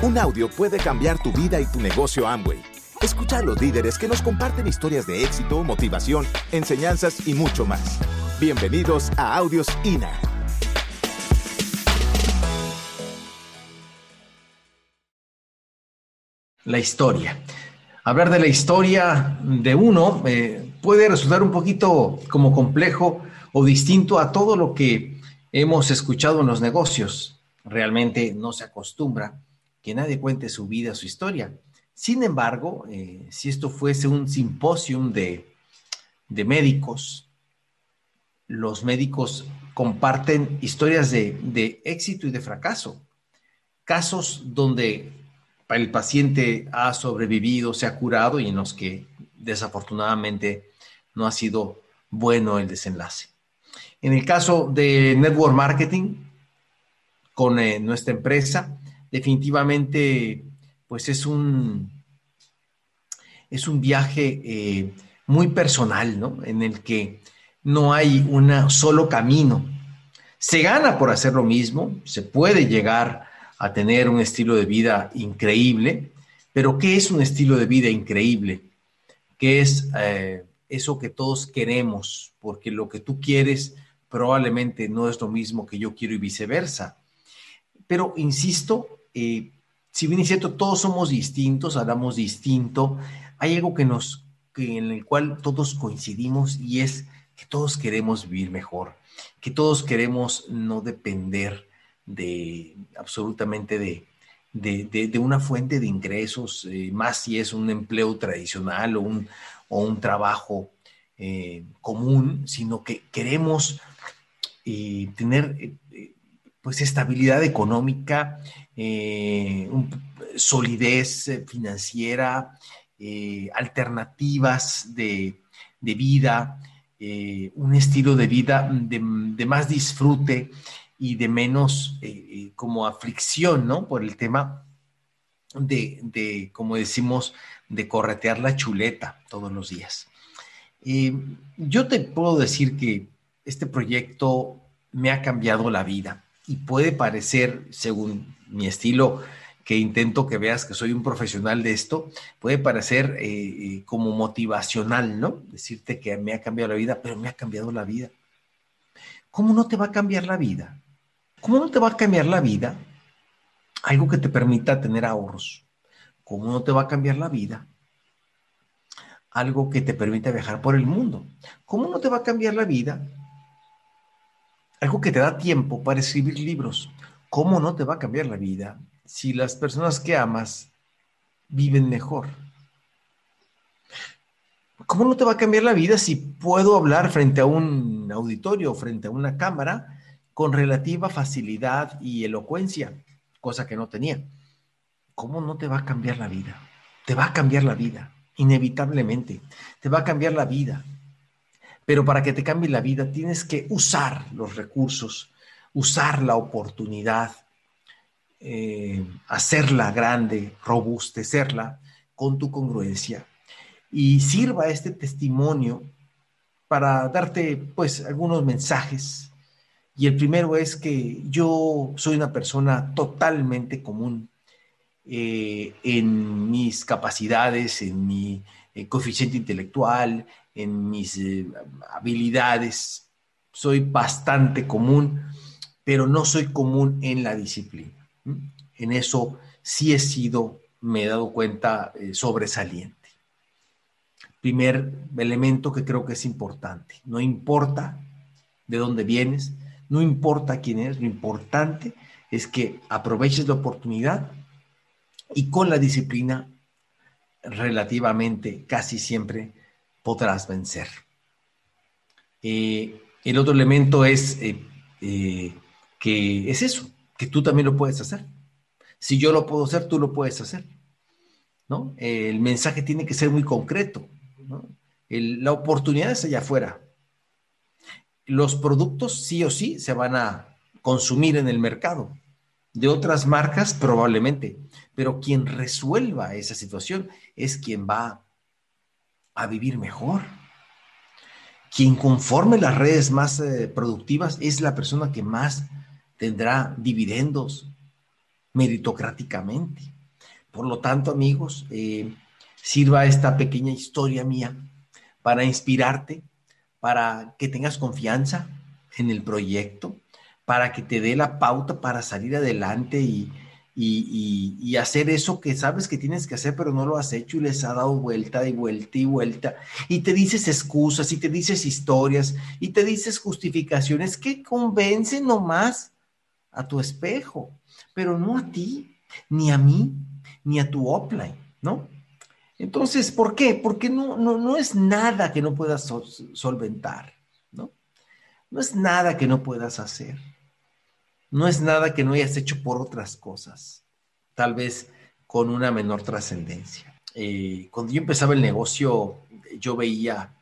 Un audio puede cambiar tu vida y tu negocio Amway. Escucha a los líderes que nos comparten historias de éxito, motivación, enseñanzas y mucho más. Bienvenidos a Audios INA. La historia. Hablar de la historia de uno eh, puede resultar un poquito como complejo o distinto a todo lo que hemos escuchado en los negocios. Realmente no se acostumbra que nadie cuente su vida, su historia. Sin embargo, eh, si esto fuese un simposium de, médicos, los médicos comparten historias de, de éxito y de fracaso, casos donde el paciente ha sobrevivido, se ha curado y en los que desafortunadamente no ha sido bueno el desenlace. En el caso de Network Marketing, con eh, nuestra empresa, definitivamente, pues es un, es un viaje eh, muy personal, ¿no? En el que no hay un solo camino. Se gana por hacer lo mismo, se puede llegar a tener un estilo de vida increíble, pero ¿qué es un estilo de vida increíble? ¿Qué es eh, eso que todos queremos? Porque lo que tú quieres probablemente no es lo mismo que yo quiero y viceversa. Pero insisto, eh, si bien es cierto, todos somos distintos, hablamos distinto, hay algo que nos, que en el cual todos coincidimos y es que todos queremos vivir mejor, que todos queremos no depender de absolutamente de, de, una fuente de ingresos, eh, más si es un empleo tradicional o un, o un trabajo eh, común, sino que queremos tener pues estabilidad económica, eh, solidez financiera, alternativas de, vida, un estilo de vida de, más disfrute y de menos como aflicción, ¿no? Por el tema de, de, como decimos, de corretear la chuleta todos los días. yo te puedo decir que este proyecto me ha cambiado la vida y puede parecer, según mi estilo, que intento que veas que soy un profesional de esto, puede parecer eh, eh, como motivacional, ¿no? Decirte que me ha cambiado la vida, pero me ha cambiado la vida. ¿Cómo no te va a cambiar la vida? ¿Cómo no te va a cambiar la vida? Algo que te permita tener ahorros. ¿Cómo no te va a cambiar la vida? Algo que te permita viajar por el mundo. ¿Cómo no te va a cambiar la vida? Algo que te da tiempo para escribir libros. ¿Cómo no te va a cambiar la vida si las personas que amas viven mejor? ¿Cómo no te va a cambiar la vida si puedo hablar frente a un auditorio, frente a una cámara, con relativa facilidad y elocuencia, cosa que no tenía? ¿Cómo no te va a cambiar la vida? Te va a cambiar la vida, inevitablemente. Te va a cambiar la vida. Pero para que te cambie la vida tienes que usar los recursos, usar la oportunidad, eh, hacerla grande, robustecerla con tu congruencia. Y sirva este testimonio para darte pues algunos mensajes. Y el primero es que yo soy una persona totalmente común eh, en mis capacidades, en mi eh, coeficiente intelectual, en mis eh, habilidades. Soy bastante común, pero no soy común en la disciplina. En eso sí he sido, me he dado cuenta, sobresaliente. Primer elemento que creo que es importante. No importa de dónde vienes, no importa quién eres, lo importante es que aproveches la oportunidad y con la disciplina relativamente casi siempre podrás vencer. Eh, el otro elemento es eh, eh, que es eso, que tú también lo puedes hacer. Si yo lo puedo hacer, tú lo puedes hacer. ¿no? El mensaje tiene que ser muy concreto. la oportunidad es allá afuera. Los productos sí o sí se van a consumir en el mercado. De otras marcas probablemente, pero quien resuelva esa situación es quien va a vivir mejor. Quien conforme las redes más eh, productivas es la persona que más tendrá dividendos, meritocráticamente. Por lo tanto, amigos, eh, sirva esta pequeña historia mía para inspirarte, para que tengas confianza en el proyecto, para que te dé la pauta para salir adelante y, y, hacer eso que sabes que tienes que hacer, pero no lo has hecho y les ha dado vuelta y vuelta y vuelta. Y te dices excusas y te dices historias y te dices justificaciones que convencen nomás a tu espejo, pero no a ti, ni a mí, ni a tu offline, ¿no? Entonces, ¿por qué? Porque no, no, no es nada que no puedas solventar, ¿no? No es nada que no puedas hacer no es nada que no hayas hecho por otras cosas, tal vez con una menor trascendencia. Eh, cuando yo empezaba el negocio, yo veía,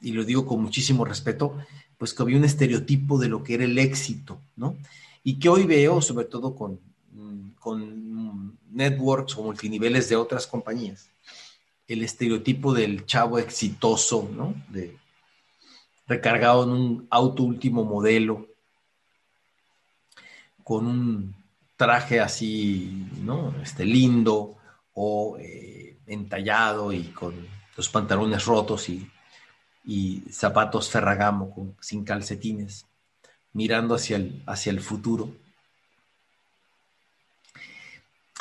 y lo digo con muchísimo respeto, pues que había un estereotipo de lo que era el éxito, ¿no? Y que hoy veo, sobre todo con, con networks o multiniveles de otras compañías, el estereotipo del chavo exitoso, ¿no? De, recargado en un auto último modelo, con un traje así, ¿no? Este lindo o eh, entallado y con los pantalones rotos y, zapatos ferragamo sin calcetines, mirando hacia el, hacia el futuro.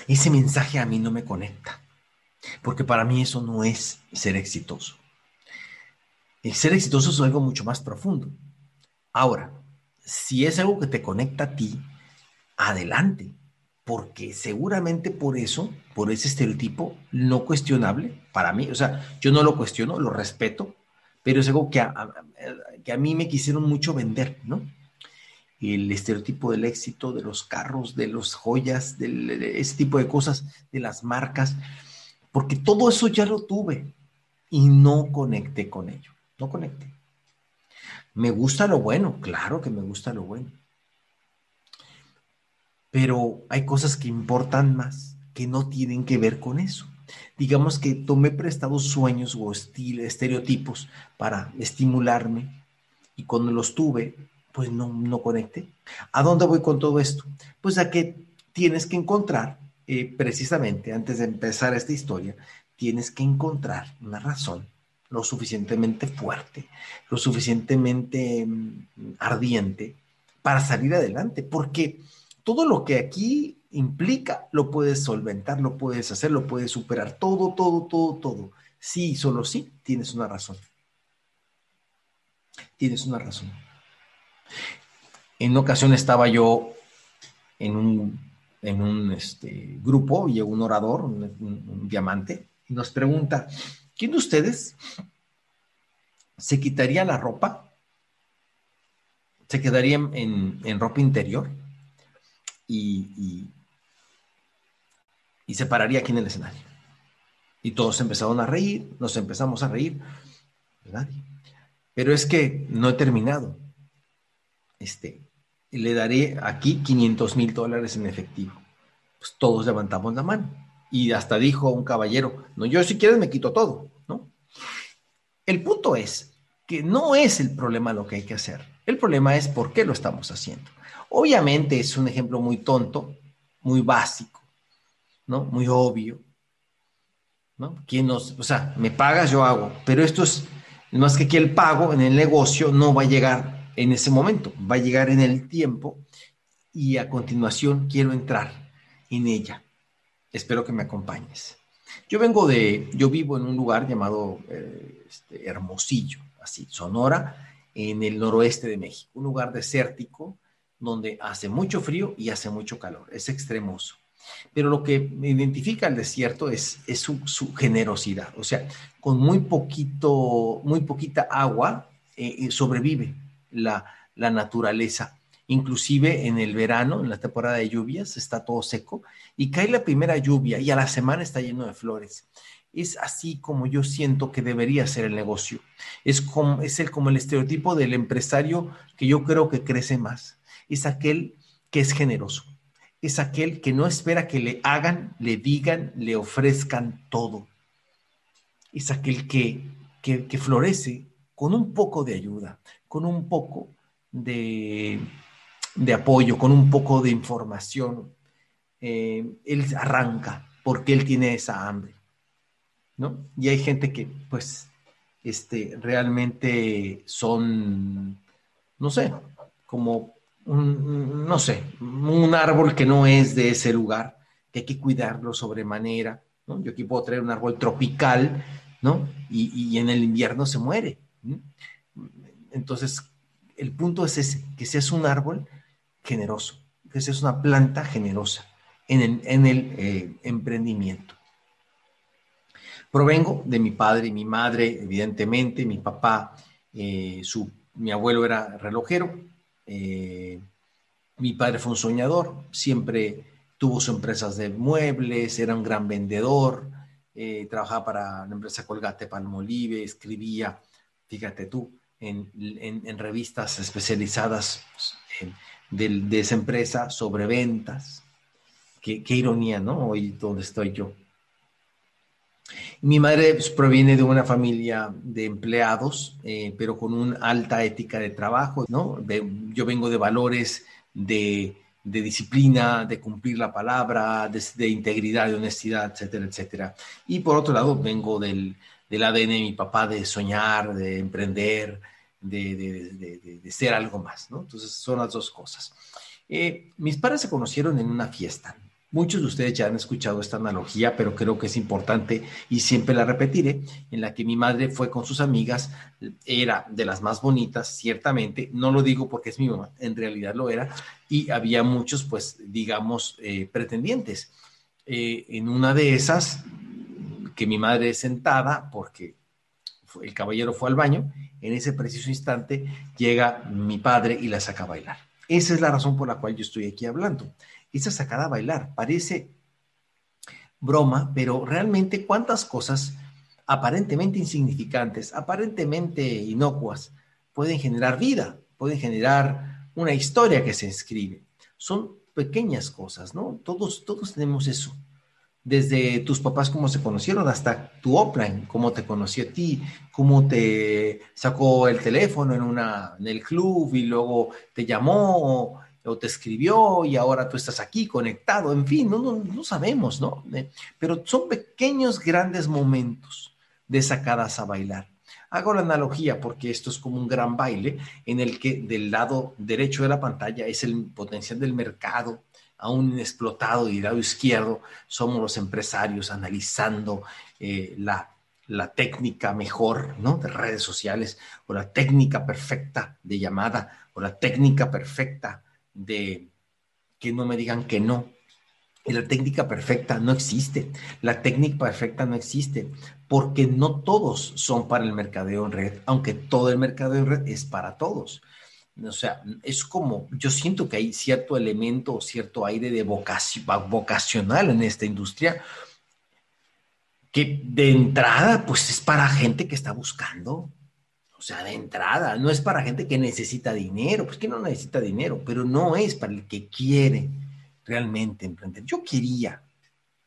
Ese mensaje a mí no me conecta, porque para mí eso no es ser exitoso. El ser exitoso es algo mucho más profundo. Ahora, si es algo que te conecta a ti, adelante, porque seguramente por eso, por ese estereotipo no cuestionable, para mí, o sea, yo no lo cuestiono, lo respeto, pero es algo que a, que a mí me quisieron mucho vender, ¿no? El estereotipo del éxito, de los carros, de las joyas, de ese tipo de cosas, de las marcas, porque todo eso ya lo tuve y no conecté con ello, no conecté. Me gusta lo bueno, claro que me gusta lo bueno pero hay cosas que importan más, que no tienen que ver con eso. Digamos que tomé prestados sueños o estereotipos para estimularme y cuando los tuve, pues no, no conecté. ¿A dónde voy con todo esto? Pues a que tienes que encontrar, eh, precisamente antes de empezar esta historia, tienes que encontrar una razón lo suficientemente fuerte, lo suficientemente mm, ardiente para salir adelante, porque todo lo que aquí implica lo puedes solventar, lo puedes hacer, lo puedes superar, todo, todo, todo, todo. Sí, solo sí, tienes una razón. Tienes una razón. En una ocasión estaba yo en un, en un este, grupo y un orador, un, diamante, y nos pregunta, ¿quién de ustedes se quitaría la ropa? ¿Se quedaría en, en ropa interior? Y, y, se pararía aquí en el escenario. Y todos empezaron a reír, nos empezamos a reír. Pero es que no he terminado. Este, le daré aquí 500 mil dólares en efectivo. Pues todos levantamos la mano. Y hasta dijo un caballero, no, yo si quieres me quito todo, ¿no? El punto es que no es el problema lo que hay que hacer. El problema es por qué lo estamos haciendo. Obviamente es un ejemplo muy tonto, muy básico, ¿no? Muy obvio, ¿no? ¿Quién nos, o sea, me pagas, yo hago, pero esto es más que aquí el pago en el negocio no va a llegar en ese momento, va a llegar en el tiempo y a continuación quiero entrar en ella. Espero que me acompañes. Yo vengo de, yo vivo en un lugar llamado eh, este, Hermosillo, así, Sonora, en el noroeste de México, un lugar desértico, donde hace mucho frío y hace mucho calor, es extremoso. Pero lo que identifica el desierto es, es su, generosidad, o sea, con muy poquito, muy poquita agua eh, eh, sobrevive la, la naturaleza. Inclusive en el verano, en la temporada de lluvias, está todo seco y cae la primera lluvia y a la semana está lleno de flores. Es así como yo siento que debería ser el negocio. Es como, es el, como el estereotipo del empresario que yo creo que crece más es aquel que es generoso, es aquel que no espera que le hagan, le digan, le ofrezcan todo. Es aquel que, que, florece con un poco de ayuda, con un poco de, de apoyo, con un poco de información, eh, él arranca porque él tiene esa hambre, ¿no? Y hay gente que, pues, este, realmente son, no sé, como un, no sé, un árbol que no es de ese lugar, que hay que cuidarlo sobremanera, ¿no? Yo aquí puedo traer un árbol tropical, ¿no? Y, en el invierno se muere. Entonces, el punto es ese, que seas un árbol generoso, que seas una planta generosa en el, eh, emprendimiento. Provengo de mi padre y mi madre, evidentemente, mi papá, eh, su, mi abuelo era relojero, eh, mi padre fue un soñador, siempre tuvo sus empresas de muebles, era un gran vendedor, eh, trabajaba para la empresa Colgate Palmolive, escribía, fíjate tú, en, revistas especializadas de, esa empresa sobre ventas. Qué, ironía, ¿no? Hoy donde estoy yo. Mi madre pues, proviene de una familia de empleados, eh, pero con una alta ética de trabajo, ¿no? yo vengo de valores de, disciplina, de cumplir la palabra, de, integridad, de honestidad, etcétera, etcétera. Y por otro lado, vengo del, ADN de mi papá de soñar, de emprender, de, ser algo más, ¿no? Entonces son las dos cosas. Eh, mis padres se conocieron en una fiesta. Muchos de ustedes ya han escuchado esta analogía, pero creo que es importante y siempre la repetiré, en la que mi madre fue con sus amigas, era de las más bonitas, ciertamente, no lo digo porque es mi mamá, en realidad lo era, y había muchos, pues, digamos, eh, pretendientes. Eh, en una de esas, que mi madre es sentada, porque el caballero fue al baño, en ese preciso instante llega mi padre y la saca a bailar. Esa es la razón por la cual yo estoy aquí hablando esa sacada a bailar. Parece broma, pero realmente cuántas cosas aparentemente insignificantes, aparentemente inocuas, pueden generar vida, pueden generar una historia que se escribe. Son pequeñas cosas, ¿no? Todos, todos tenemos eso. Desde tus papás cómo se conocieron hasta tu offline, cómo te conoció a ti, cómo te sacó el teléfono en, una, en el club y luego te llamó o te escribió y ahora tú estás aquí conectado, en fin, no, no, sabemos, ¿no? Eh, pero son pequeños, grandes momentos de sacadas a bailar. Hago la analogía porque esto es como un gran baile en el que del lado derecho de la pantalla es el potencial del mercado, aún explotado y del lado izquierdo somos los empresarios analizando eh, la, la técnica mejor, ¿no? De redes sociales o la técnica perfecta de llamada o la técnica perfecta de que no me digan que no. La técnica perfecta no existe. La técnica perfecta no existe porque no todos son para el mercadeo en red, aunque todo el mercadeo en red es para todos. O sea, es como, yo siento que hay cierto elemento o cierto aire de vocacional en esta industria que de entrada, pues es para gente que está buscando o sea, de entrada, no es para gente que necesita dinero, pues que no necesita dinero, pero no es para el que quiere realmente emprender. Yo quería,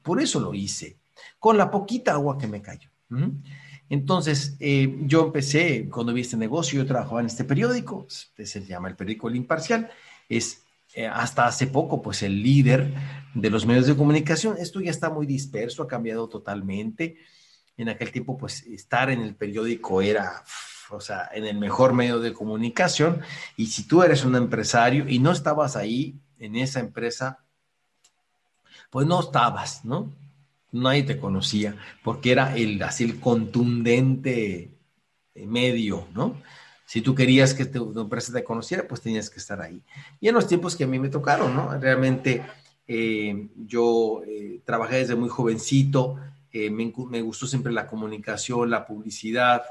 por eso lo hice, con la poquita agua que me cayó. Entonces, eh, yo empecé, cuando vi este negocio, yo trabajaba en este periódico, se llama el periódico El Imparcial, es eh, hasta hace poco, pues el líder de los medios de comunicación. Esto ya está muy disperso, ha cambiado totalmente. En aquel tiempo, pues estar en el periódico era o sea, en el mejor medio de comunicación. Y si tú eres un empresario y no estabas ahí en esa empresa, pues no estabas, ¿no? Nadie te conocía, porque era el así el contundente medio, ¿no? Si tú querías que tu, empresa te conociera, pues tenías que estar ahí. Y en los tiempos que a mí me tocaron, ¿no? Realmente eh, yo eh, trabajé desde muy jovencito, eh, me, gustó siempre la comunicación, la publicidad,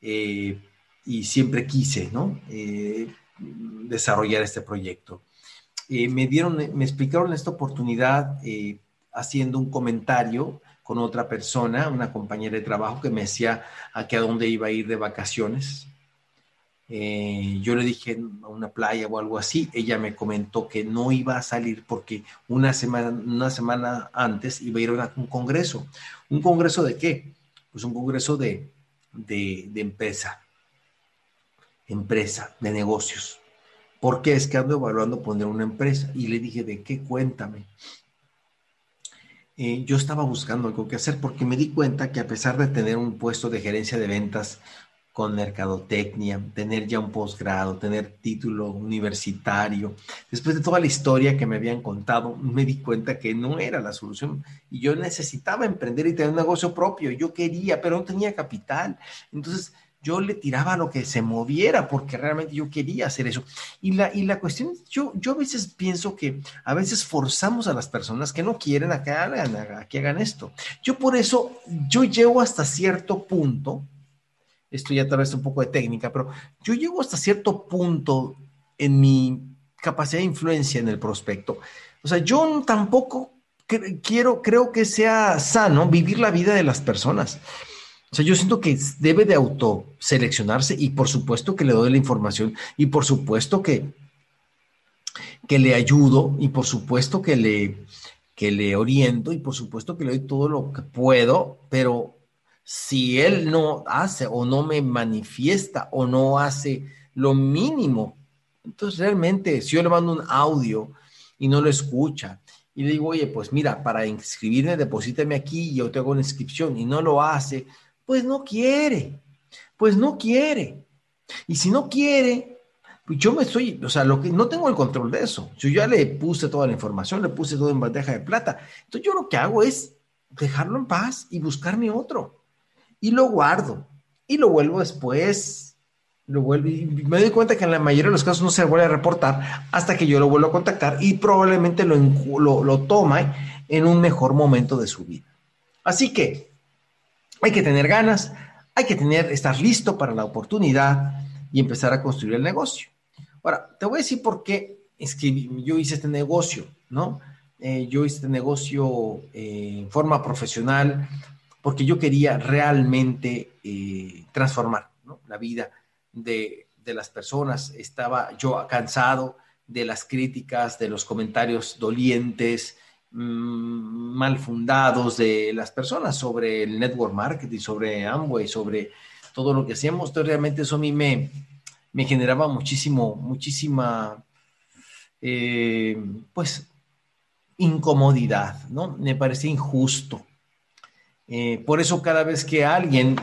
eh, y siempre quise, ¿no? Eh, desarrollar este proyecto. Eh, me dieron, me explicaron esta oportunidad haciendo un comentario con otra persona, una compañera de trabajo que me decía a que a dónde iba a ir de vacaciones. yo le dije a una playa o algo así, ella me comentó que no iba a salir porque una semana, una semana antes iba a ir a un congreso. ¿Un congreso de qué? Pues un congreso de, empresa, empresa, de negocios. porque Es que ando evaluando poner una empresa. Y le dije, ¿de qué? Cuéntame. eh, yo estaba buscando algo que hacer porque me di cuenta que a pesar de tener un puesto de gerencia de ventas con mercadotecnia, tener ya un posgrado, tener título universitario. Después de toda la historia que me habían contado, me di cuenta que no era la solución y yo necesitaba emprender y tener un negocio propio. Yo quería, pero no tenía capital. Entonces yo le tiraba lo que se moviera porque realmente yo quería hacer eso. Y la, y la cuestión, yo, yo a veces pienso que a veces forzamos a las personas que no quieren a que hagan, que hagan esto. Yo por eso, yo llego hasta cierto punto esto ya tal vez un poco de técnica, pero yo llego hasta cierto punto en mi capacidad de influencia en el prospecto. O sea, yo tampoco quiero, creo que sea sano vivir la vida de las personas. O sea, yo siento que debe de autoseleccionarse y por supuesto que le doy la información y por supuesto que, que le ayudo y por supuesto que le, que le oriento y por supuesto que le doy todo lo que puedo, pero si él no hace o no me manifiesta o no hace lo mínimo, entonces realmente si yo le mando un audio y no lo escucha y le digo, oye, pues mira, para inscribirme, deposítame aquí y yo te hago una inscripción y no lo hace, pues no quiere, pues no quiere. Y si no quiere, pues yo me estoy, o sea, lo que no tengo el control de eso. Yo ya le puse toda la información, le puse todo en bandeja de plata. Entonces yo lo que hago es dejarlo en paz y buscarme otro y lo guardo y lo vuelvo después. Lo vuelvo me doy cuenta que en la mayoría de los casos no se vuelve a reportar hasta que yo lo vuelvo a contactar y probablemente lo, lo, toma en un mejor momento de su vida. Así que hay que tener ganas, hay que tener, estar listo para la oportunidad y empezar a construir el negocio. Ahora, te voy a decir por qué es que yo hice este negocio, ¿no? Eh, yo hice este negocio eh, en forma profesional porque yo quería realmente eh, transformar la vida de, las personas. Estaba yo cansado de las críticas, de los comentarios dolientes, mm, mal fundados de las personas sobre el network marketing, sobre Amway, sobre todo lo que hacíamos. Entonces, realmente eso a mí me, me generaba muchísimo, muchísima, eh, pues, incomodidad, ¿no? Me parecía injusto. Eh, por eso cada vez que alguien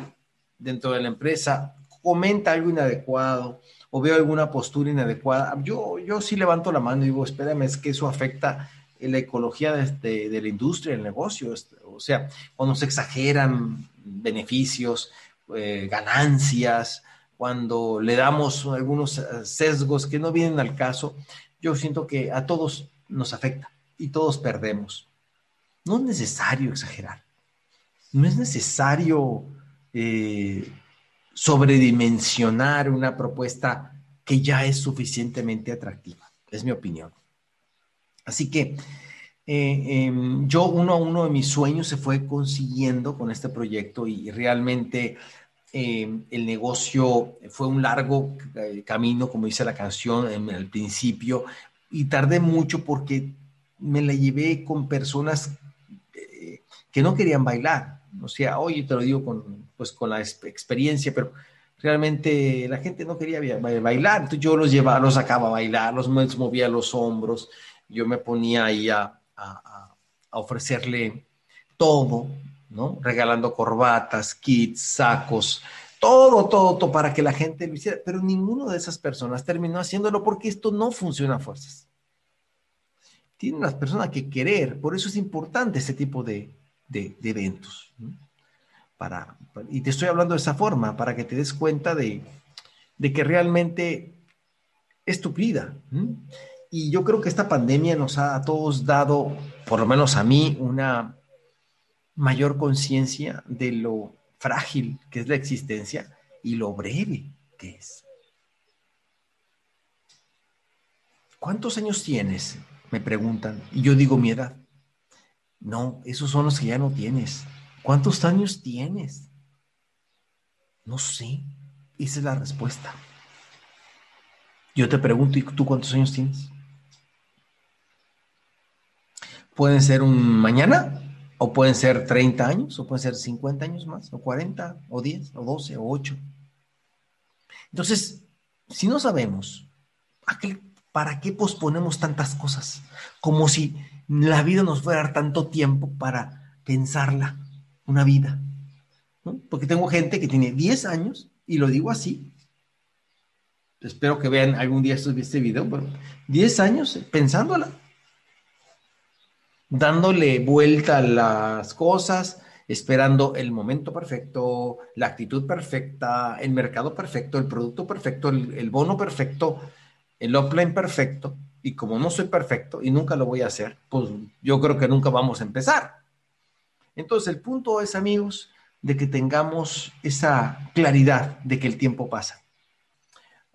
dentro de la empresa comenta algo inadecuado o veo alguna postura inadecuada, yo, yo sí levanto la mano y digo, espérame, es que eso afecta la ecología de, la industria, el negocio. O sea, cuando se exageran beneficios, eh, ganancias, cuando le damos algunos sesgos que no vienen al caso, yo siento que a todos nos afecta y todos perdemos. No es necesario exagerar no es necesario eh, sobredimensionar una propuesta que ya es suficientemente atractiva, es mi opinión. Así que eh, em, yo uno a uno de mis sueños se fue consiguiendo con este proyecto y, realmente em, el negocio fue un largo eh, camino, como dice la canción en el principio, y tardé mucho porque me la llevé con personas que no querían bailar, o sea, hoy te lo digo con, pues, con la experiencia, pero realmente la gente no quería bailar, entonces yo los llevaba, los sacaba a bailar, los movía los hombros, yo me ponía ahí a, ofrecerle todo, ¿no? Regalando corbatas, kits, sacos, todo, todo, todo para que la gente lo hiciera, pero ninguno de esas personas terminó haciéndolo porque esto no funciona a fuerzas. Tienen las personas que querer, por eso es importante este tipo de, de, eventos. Para, y te estoy hablando de esa forma, para que te des cuenta de, que realmente es tu vida. Y yo creo que esta pandemia nos ha a todos dado, por lo menos a mí, una mayor conciencia de lo frágil que es la existencia y lo breve que es. ¿Cuántos años tienes? Me preguntan. Y yo digo mi edad. No, esos son los que ya no tienes. ¿Cuántos años tienes? No sé. Esa es la respuesta. Yo te pregunto, ¿y tú cuántos años tienes? Pueden ser un mañana, o pueden ser 30 años, o pueden ser 50 años más, o 40, o 10, o 12, o 8. Entonces, si no sabemos, ¿para qué posponemos tantas cosas? Como si la vida nos a dar tanto tiempo para pensarla, una vida. Porque tengo gente que tiene 10 años, y lo digo así. Espero que vean algún día este video, pero 10 años pensándola, dándole vuelta a las cosas, esperando el momento perfecto, la actitud perfecta, el mercado perfecto, el producto perfecto, el, bono perfecto, el offline perfecto. Y como no soy perfecto y nunca lo voy a hacer, pues yo creo que nunca vamos a empezar. Entonces el punto es, amigos, de que tengamos esa claridad de que el tiempo pasa.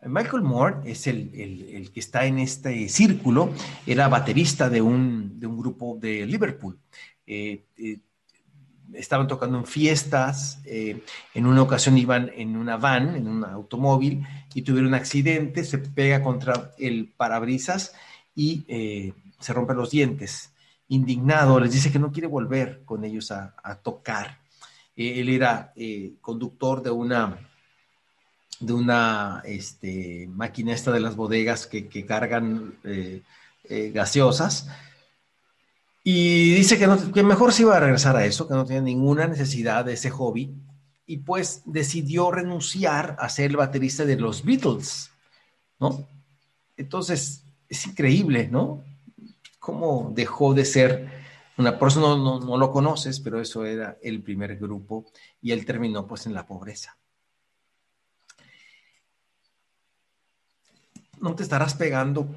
Michael Moore es el, que está en este círculo, era baterista de un, grupo de Liverpool. Eh, eh, estaban tocando en fiestas, eh, en una ocasión iban en una van, en un automóvil, y tuvieron un accidente, se pega contra el parabrisas y se rompe los dientes. Indignado, les dice que no quiere volver con ellos a, tocar. él era conductor de una de una este, de las bodegas que, cargan eh, eh, gaseosas. Y dice que, mejor se iba a regresar a eso, que no tenía ninguna necesidad de ese hobby. Y pues decidió renunciar a ser el baterista de los Beatles, ¿no? Entonces, es increíble, ¿no? Cómo dejó de ser una persona, no, no lo conoces, pero eso era el primer grupo y él terminó pues en la pobreza. ¿no te estarás pegando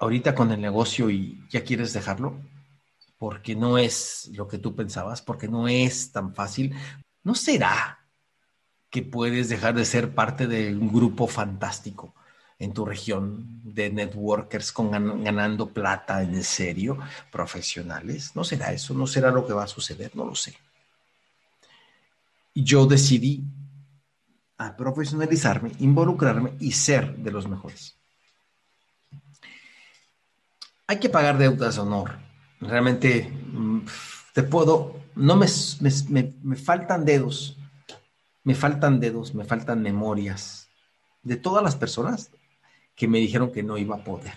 ahorita con el negocio y ya quieres dejarlo? Porque no es lo que tú pensabas, porque no es tan fácil. ¿No será que puedes dejar de ser parte de un grupo fantástico en tu región de networkers con ganando plata en serio, profesionales? ¿No será eso? ¿No será lo que va a suceder? No lo sé. Yo decidí profesionalizarme, involucrarme y ser de los mejores. Hay que pagar deudas de honor. Realmente mm, te puedo, no me, me, faltan dedos, me faltan dedos, me faltan memorias de todas las personas que me dijeron que no iba a poder.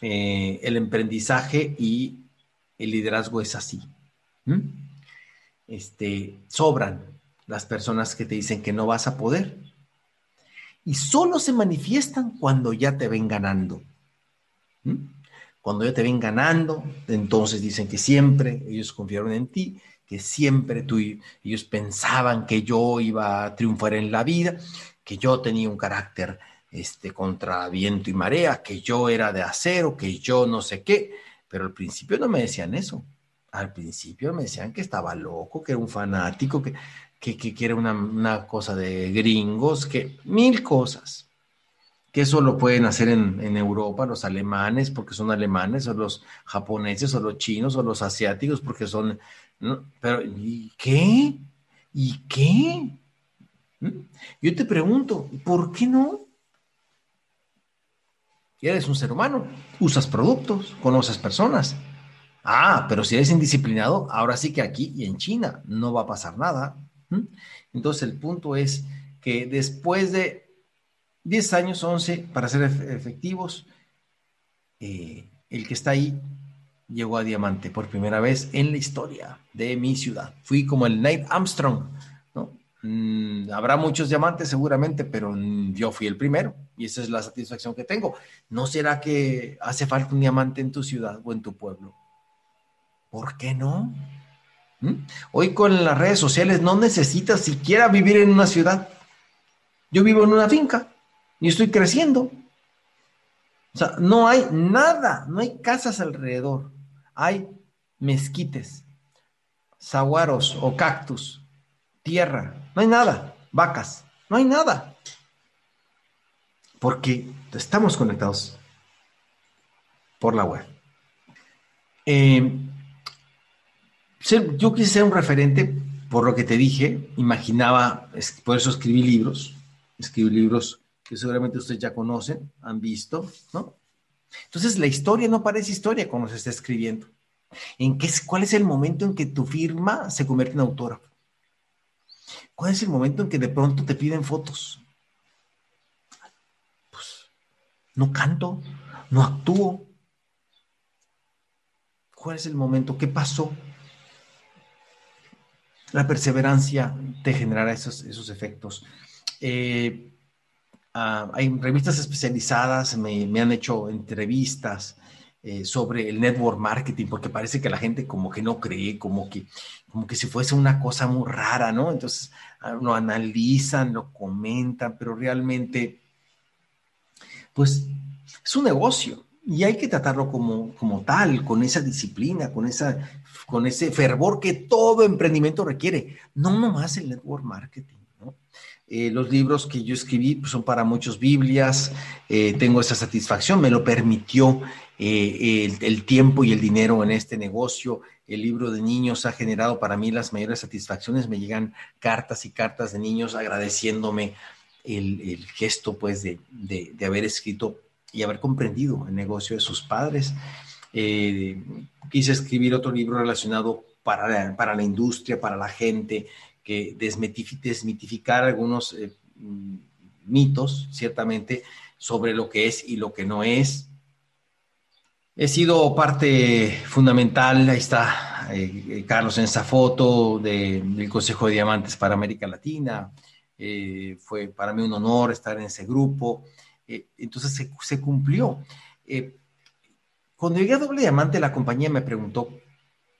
Eh, el emprendizaje y el liderazgo es así. Este, sobran, las personas que te dicen que no vas a poder. Y solo se manifiestan cuando ya te ven ganando. ¿Mm? Cuando ya te ven ganando, entonces dicen que siempre ellos confiaron en ti, que siempre tú, ellos pensaban que yo iba a triunfar en la vida, que yo tenía un carácter este, contra viento y marea, que yo era de acero, que yo no sé qué, pero al principio no me decían eso. Al principio me decían que estaba loco, que era un fanático, que que, que, era una, cosa de gringos, que mil cosas, que eso lo pueden hacer en, Europa los alemanes porque son alemanes, o los japoneses, o los chinos, o los asiáticos porque son... Pero, ¿y qué? ¿Y qué? ¿Mm? Yo te pregunto, ¿por qué no? Eres un ser humano, usas productos, conoces personas. Ah, pero si eres indisciplinado, ahora sí que aquí y en China no va a pasar nada. Entonces el punto es que después de 10 años, 11, para ser efectivos, eh, el que está ahí llegó a diamante por primera vez en la historia de mi ciudad. Fui como el Nate Armstrong, ¿no? Mm, habrá muchos diamantes seguramente, pero yo fui el primero y esa es la satisfacción que tengo. ¿No será que hace falta un diamante en tu ciudad o en tu pueblo? ¿Por qué no? ¿Mm? Hoy con las redes sociales no necesitas siquiera vivir en una ciudad. Yo vivo en una finca y estoy creciendo. O sea, no hay nada, no hay casas alrededor. Hay mezquites, saguaros o cactus, tierra, no hay nada, vacas, no hay nada. Porque estamos conectados por la web. Eh, yo quise ser un referente por lo que te dije, imaginaba, por eso escribí libros, escribí libros que seguramente ustedes ya conocen, han visto, ¿no? Entonces la historia no parece historia cuando se está escribiendo. ¿En qué, ¿Cuál es el momento en que tu firma se convierte en autógrafo? ¿Cuál es el momento en que de pronto te piden fotos? Pues no canto, no actúo, ¿Cuál es el momento? ¿Qué pasó? La perseverancia te generará esos, esos efectos. Eh, ah, hay revistas especializadas, me, me han hecho entrevistas eh, sobre el network marketing, porque parece que la gente como que no cree, como que, como que si fuese una cosa muy rara, ¿no? Entonces ah, lo analizan, lo comentan, pero realmente, pues es un negocio y hay que tratarlo como, como tal, con esa disciplina, con, esa, con ese fervor que todo emprendimiento requiere, no nomás el network marketing. Eh, los libros que yo escribí pues, son para muchos Biblias, eh, tengo esa satisfacción, me lo permitió eh, el, tiempo y el dinero en este negocio. El libro de niños ha generado para mí las mayores satisfacciones, me llegan cartas y cartas de niños agradeciéndome el, gesto pues de, haber escrito y haber comprendido el negocio de sus padres. quise escribir otro libro relacionado para, para la industria, para la gente, desmitificar algunos eh, mm, mitos, ciertamente, sobre lo que es y lo que no es. He sido parte fundamental, ahí está eh, eh, Carlos en esa foto del Consejo de Diamantes para América Latina. fue para mí un honor estar en ese grupo. entonces se, se cumplió. cuando llegué a Doble Diamante, la compañía me preguntó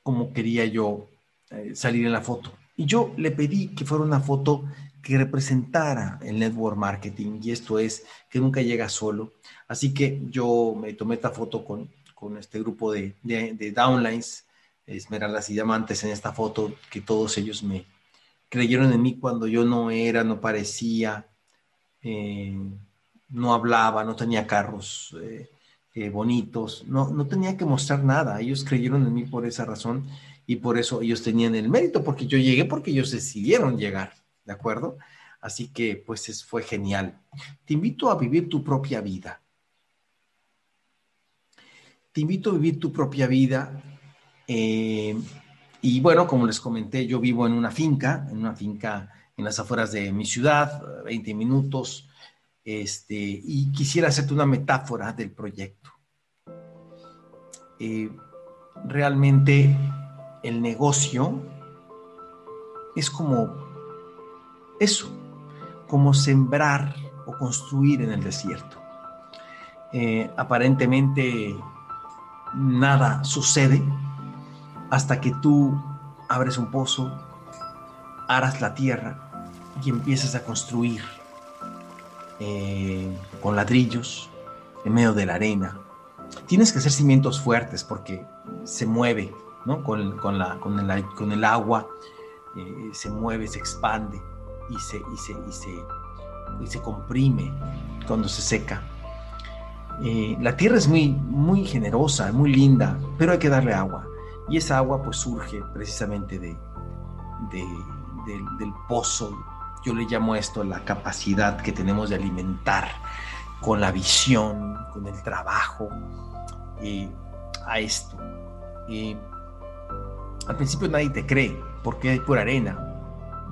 cómo quería yo salir en la foto. Y yo le pedí que fuera una foto que representara el network marketing y esto es que nunca llega solo. Así que yo me tomé esta foto con, con este grupo de, de, downlines, esmeraldas y diamantes en esta foto, que todos ellos me creyeron en mí cuando yo no era, no parecía, eh, no hablaba, no tenía carros eh, eh, bonitos, no, no tenía que mostrar nada. Ellos creyeron en mí por esa razón y por eso ellos tenían el mérito, porque yo llegué porque ellos decidieron llegar, ¿de acuerdo? Así que pues fue genial. Te invito a vivir tu propia vida. Te invito a vivir tu propia vida. Eh, y bueno, como les comenté, yo vivo en una finca, en una finca en las afueras de mi ciudad, 20 minutos, este, y quisiera hacerte una metáfora del proyecto. Eh, realmente el negocio es como eso, como sembrar o construir en el desierto. Eh, aparentemente nada sucede hasta que tú abres un pozo, aras la tierra y empiezas a construir eh, con ladrillos en medio de la arena. Tienes que hacer cimientos fuertes porque se mueve con, con, la, con, el, con el agua eh, se mueve, se expande y se, y se, y se, y se comprime cuando se seca. Eh, la tierra es muy, muy generosa, muy linda, pero hay que darle agua. Y esa agua pues surge precisamente de, del pozo. Yo le llamo esto la capacidad que tenemos de alimentar con la visión, con el trabajo, eh, a esto. Al principio nadie te cree porque hay pura arena.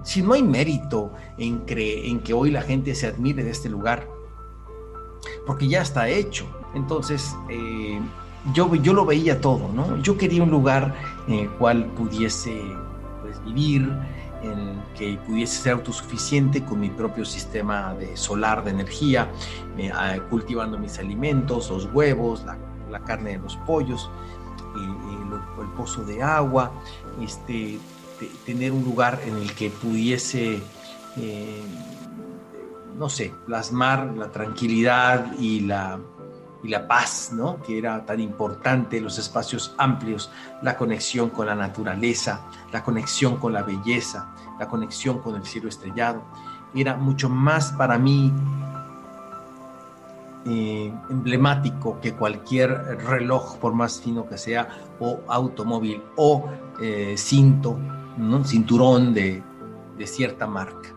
Si no hay mérito en, en que hoy la gente se admire de este lugar, porque ya está hecho. Entonces, eh, yo, yo lo veía todo, ¿no? Yo quería un lugar en el cual pudiese pues, vivir, en el que pudiese ser autosuficiente con mi propio sistema de solar de energía, eh, cultivando mis alimentos, los huevos, la, la carne de los pollos, el, pozo de agua, este, tener un lugar en el que pudiese, eh, no sé, plasmar la tranquilidad y la, y la paz, ¿no? que era tan importante, los espacios amplios, la conexión con la naturaleza, la conexión con la belleza, la conexión con el cielo estrellado. Era mucho más para mí eh, emblemático que cualquier reloj, por más fino que sea, o automóvil, o eh, cinto, cinturón de, cierta marca.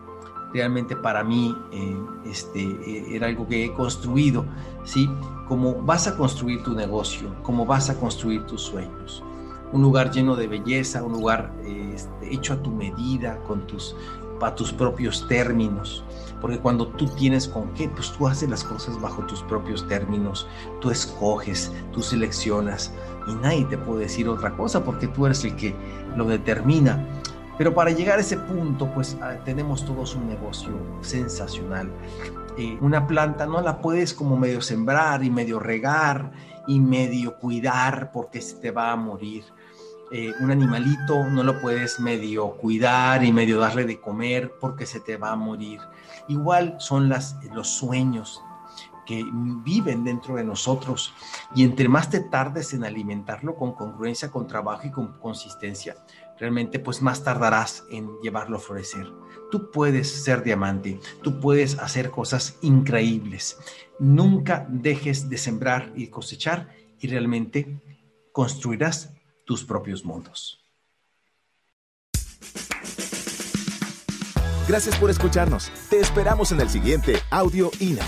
Realmente para mí eh, este, era algo que he construido, ¿sí? Como vas a construir tu negocio, como vas a construir tus sueños. Un lugar lleno de belleza, un lugar este, hecho a tu medida, con tus, a tus propios términos porque cuando tú tienes con qué, pues tú haces las cosas bajo tus propios términos, tú escoges, tú seleccionas, y nadie te puede decir otra cosa porque tú eres el que lo determina. Pero para llegar a ese punto, pues ah, tenemos todos un negocio sensacional. Eh, una planta no la puedes como medio sembrar y medio regar y medio cuidar porque se te va a morir. Eh, un animalito no lo puedes medio cuidar y medio darle de comer porque se te va a morir. Igual son las, los sueños que viven dentro de nosotros y entre más te tardes en alimentarlo con congruencia, con trabajo y con consistencia, realmente pues más tardarás en llevarlo a florecer. Tú puedes ser diamante, tú puedes hacer cosas increíbles. Nunca dejes de sembrar y cosechar y realmente construirás tus propios mundos. Gracias por escucharnos. Te esperamos en el siguiente Audio INA.